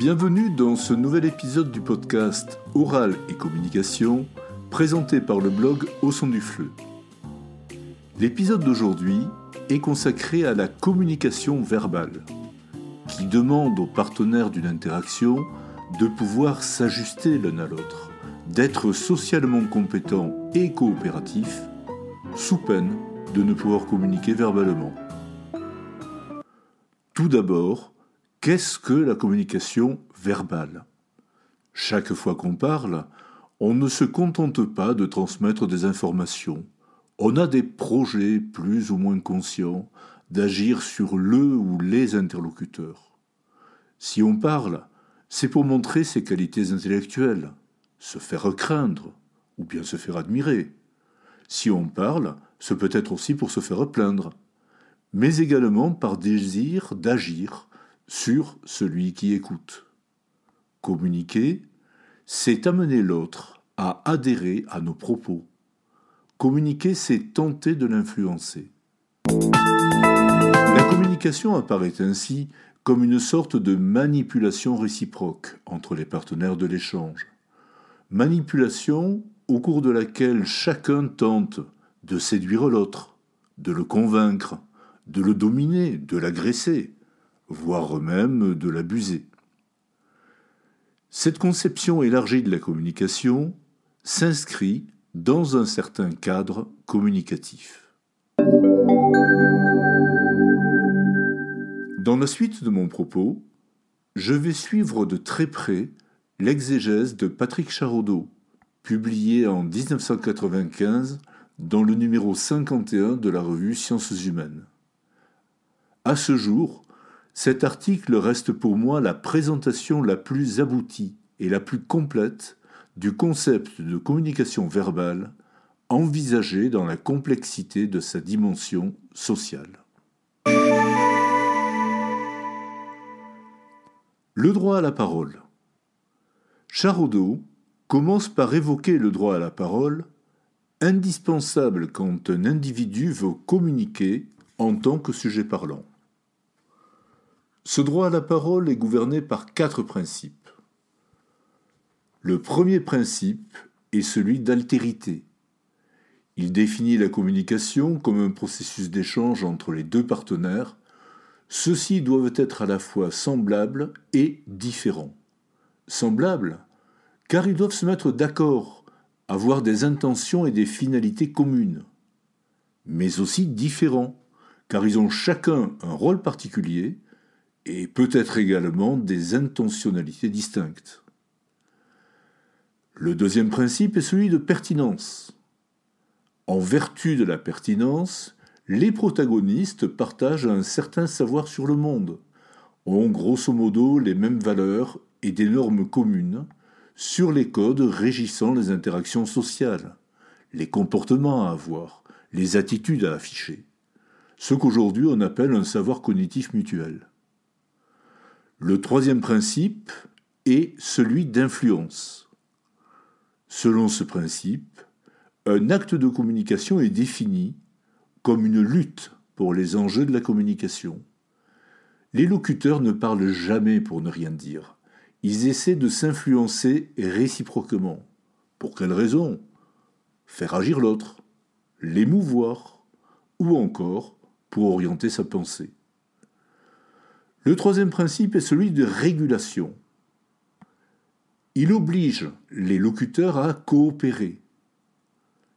Bienvenue dans ce nouvel épisode du podcast Oral et Communication présenté par le blog Au son du fleu. L'épisode d'aujourd'hui est consacré à la communication verbale, qui demande aux partenaires d'une interaction de pouvoir s'ajuster l'un à l'autre, d'être socialement compétents et coopératifs, sous peine de ne pouvoir communiquer verbalement. Tout d'abord, qu'est-ce que la communication verbale? Chaque fois qu'on parle, on ne se contente pas de transmettre des informations. On a des projets plus ou moins conscients d'agir sur le ou les interlocuteurs. Si on parle, c'est pour montrer ses qualités intellectuelles, se faire craindre ou bien se faire admirer. Si on parle, ce peut être aussi pour se faire plaindre, mais également par désir d'agir sur celui qui écoute. Communiquer, c'est amener l'autre à adhérer à nos propos. Communiquer, c'est tenter de l'influencer. La communication apparaît ainsi comme une sorte de manipulation réciproque entre les partenaires de l'échange. Manipulation au cours de laquelle chacun tente de séduire l'autre, de le convaincre, de le dominer, de l'agresser, voire même de l'abuser. Cette conception élargie de la communication s'inscrit dans un certain cadre communicatif. Dans la suite de mon propos, je vais suivre de très près l'exégèse de Patrick Charodeau, publié en 1995 dans le numéro 51 de la revue Sciences humaines. À ce jour, cet article reste pour moi la présentation la plus aboutie et la plus complète du concept de communication verbale envisagé dans la complexité de sa dimension sociale. Le droit à la parole. Charodeau commence par évoquer le droit à la parole, indispensable quand un individu veut communiquer en tant que sujet parlant. Ce droit à la parole est gouverné par quatre principes. Le premier principe est celui d'altérité. Il définit la communication comme un processus d'échange entre les deux partenaires. Ceux-ci doivent être à la fois semblables et différents. Semblables, car ils doivent se mettre d'accord, avoir des intentions et des finalités communes. Mais aussi différents, car ils ont chacun un rôle particulier, et peut-être également des intentionnalités distinctes. Le deuxième principe est celui de pertinence. En vertu de la pertinence, les protagonistes partagent un certain savoir sur le monde, ont grosso modo les mêmes valeurs et des normes communes sur les codes régissant les interactions sociales, les comportements à avoir, les attitudes à afficher, ce qu'aujourd'hui on appelle un savoir cognitif mutuel. Le troisième principe est celui d'influence. Selon ce principe, un acte de communication est défini comme une lutte pour les enjeux de la communication. Les locuteurs ne parlent jamais pour ne rien dire. Ils essaient de s'influencer réciproquement. Pour quelle raison? Faire agir l'autre, l'émouvoir, ou encore pour orienter sa pensée. Le troisième principe est celui de régulation. Il oblige les locuteurs à coopérer.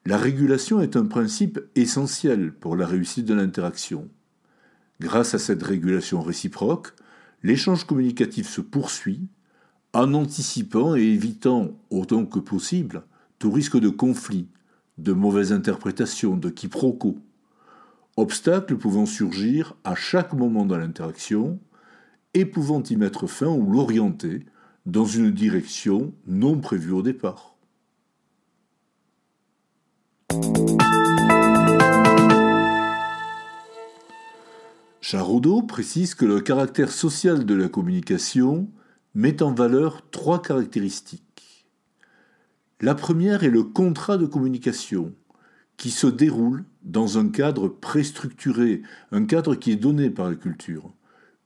La régulation est un principe essentiel pour la réussite de l'interaction. Grâce à cette régulation réciproque, l'échange communicatif se poursuit en anticipant et évitant autant que possible tout risque de conflit, de mauvaise interprétation, de quiproquo, obstacles pouvant surgir à chaque moment de l'interaction, et pouvant y mettre fin ou l'orienter dans une direction non prévue au départ. Charodeau précise que le caractère social de la communication met en valeur trois caractéristiques. La première est le contrat de communication, qui se déroule dans un cadre préstructuré, un cadre qui est donné par la culture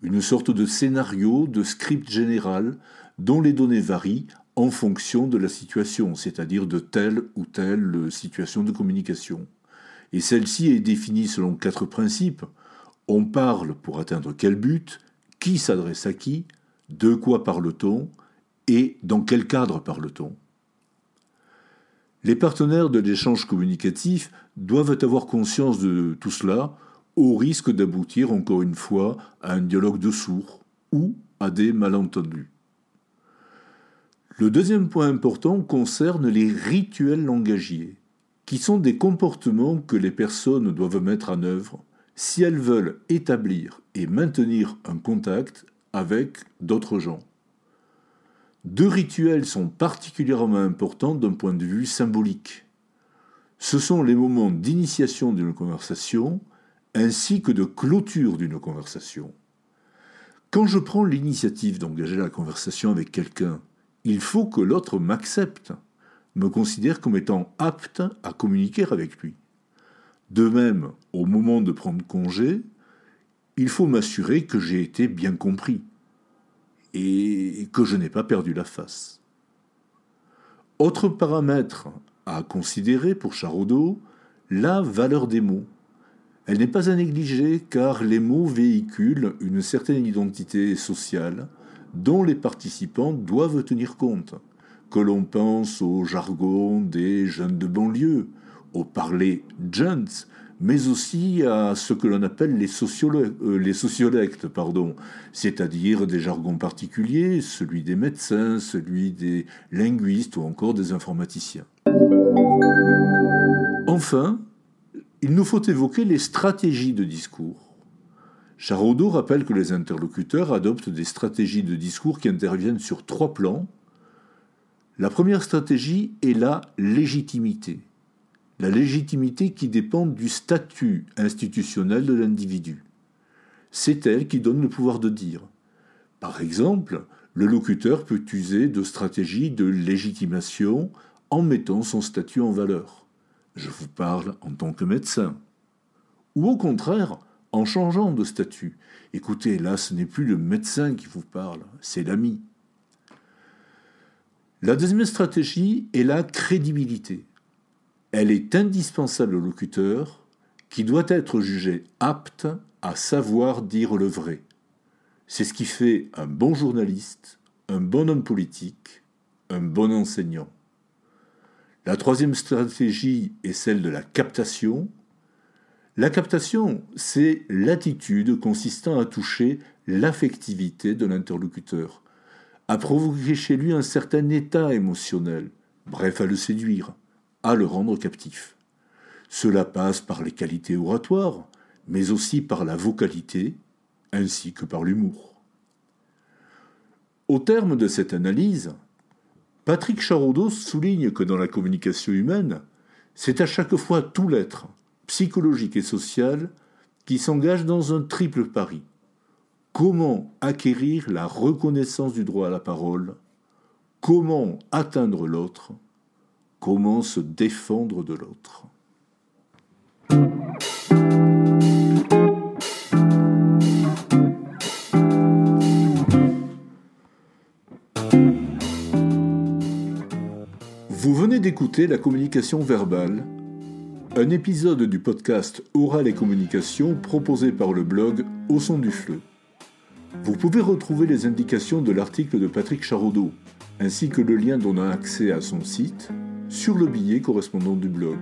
une sorte de scénario, de script général dont les données varient en fonction de la situation, c'est-à-dire de telle ou telle situation de communication. Et celle-ci est définie selon quatre principes. On parle pour atteindre quel but, qui s'adresse à qui, de quoi parle-t-on et dans quel cadre parle-t-on. Les partenaires de l'échange communicatif doivent avoir conscience de tout cela au risque d'aboutir encore une fois à un dialogue de sourds ou à des malentendus. Le deuxième point important concerne les rituels langagiers, qui sont des comportements que les personnes doivent mettre en œuvre si elles veulent établir et maintenir un contact avec d'autres gens. Deux rituels sont particulièrement importants d'un point de vue symbolique. Ce sont les moments d'initiation d'une conversation ainsi que de clôture d'une conversation. Quand je prends l'initiative d'engager la conversation avec quelqu'un, il faut que l'autre m'accepte, me considère comme étant apte à communiquer avec lui. De même, au moment de prendre congé, il faut m'assurer que j'ai été bien compris et que je n'ai pas perdu la face. Autre paramètre à considérer pour Charodot, la valeur des mots. Elle n'est pas à négliger car les mots véhiculent une certaine identité sociale dont les participants doivent tenir compte. Que l'on pense au jargon des jeunes de banlieue, au parler gents, mais aussi à ce que l'on appelle les, euh, les sociolectes, pardon, c'est-à-dire des jargons particuliers, celui des médecins, celui des linguistes ou encore des informaticiens. Enfin, il nous faut évoquer les stratégies de discours. Charodot rappelle que les interlocuteurs adoptent des stratégies de discours qui interviennent sur trois plans. La première stratégie est la légitimité. La légitimité qui dépend du statut institutionnel de l'individu. C'est elle qui donne le pouvoir de dire. Par exemple, le locuteur peut user de stratégies de légitimation en mettant son statut en valeur je vous parle en tant que médecin. Ou au contraire, en changeant de statut. Écoutez, là, ce n'est plus le médecin qui vous parle, c'est l'ami. La deuxième stratégie est la crédibilité. Elle est indispensable au locuteur qui doit être jugé apte à savoir dire le vrai. C'est ce qui fait un bon journaliste, un bon homme politique, un bon enseignant. La troisième stratégie est celle de la captation. La captation, c'est l'attitude consistant à toucher l'affectivité de l'interlocuteur, à provoquer chez lui un certain état émotionnel, bref, à le séduire, à le rendre captif. Cela passe par les qualités oratoires, mais aussi par la vocalité, ainsi que par l'humour. Au terme de cette analyse, Patrick Charodos souligne que dans la communication humaine, c'est à chaque fois tout l'être, psychologique et social, qui s'engage dans un triple pari. Comment acquérir la reconnaissance du droit à la parole? Comment atteindre l'autre? Comment se défendre de l'autre? Vous venez d'écouter La communication verbale, un épisode du podcast Oral et communication proposé par le blog Au son du fleu. Vous pouvez retrouver les indications de l'article de Patrick Charodeau, ainsi que le lien donnant accès à son site, sur le billet correspondant du blog.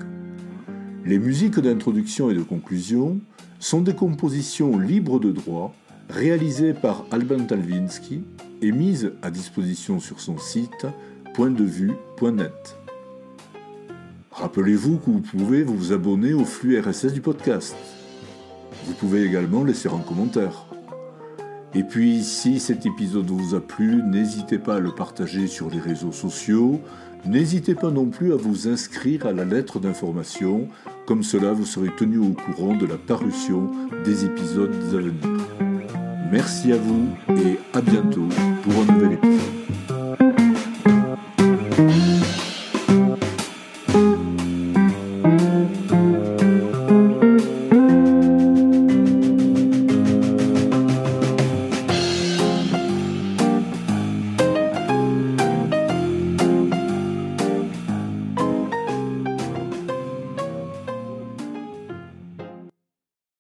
Les musiques d'introduction et de conclusion sont des compositions libres de droit réalisées par Alban Talvinsky et mises à disposition sur son site pointdevue.net. Rappelez-vous que vous pouvez vous abonner au flux RSS du podcast. Vous pouvez également laisser un commentaire. Et puis, si cet épisode vous a plu, n'hésitez pas à le partager sur les réseaux sociaux. N'hésitez pas non plus à vous inscrire à la lettre d'information, comme cela vous serez tenu au courant de la parution des épisodes à venir. Merci à vous et à bientôt pour un nouvel épisode.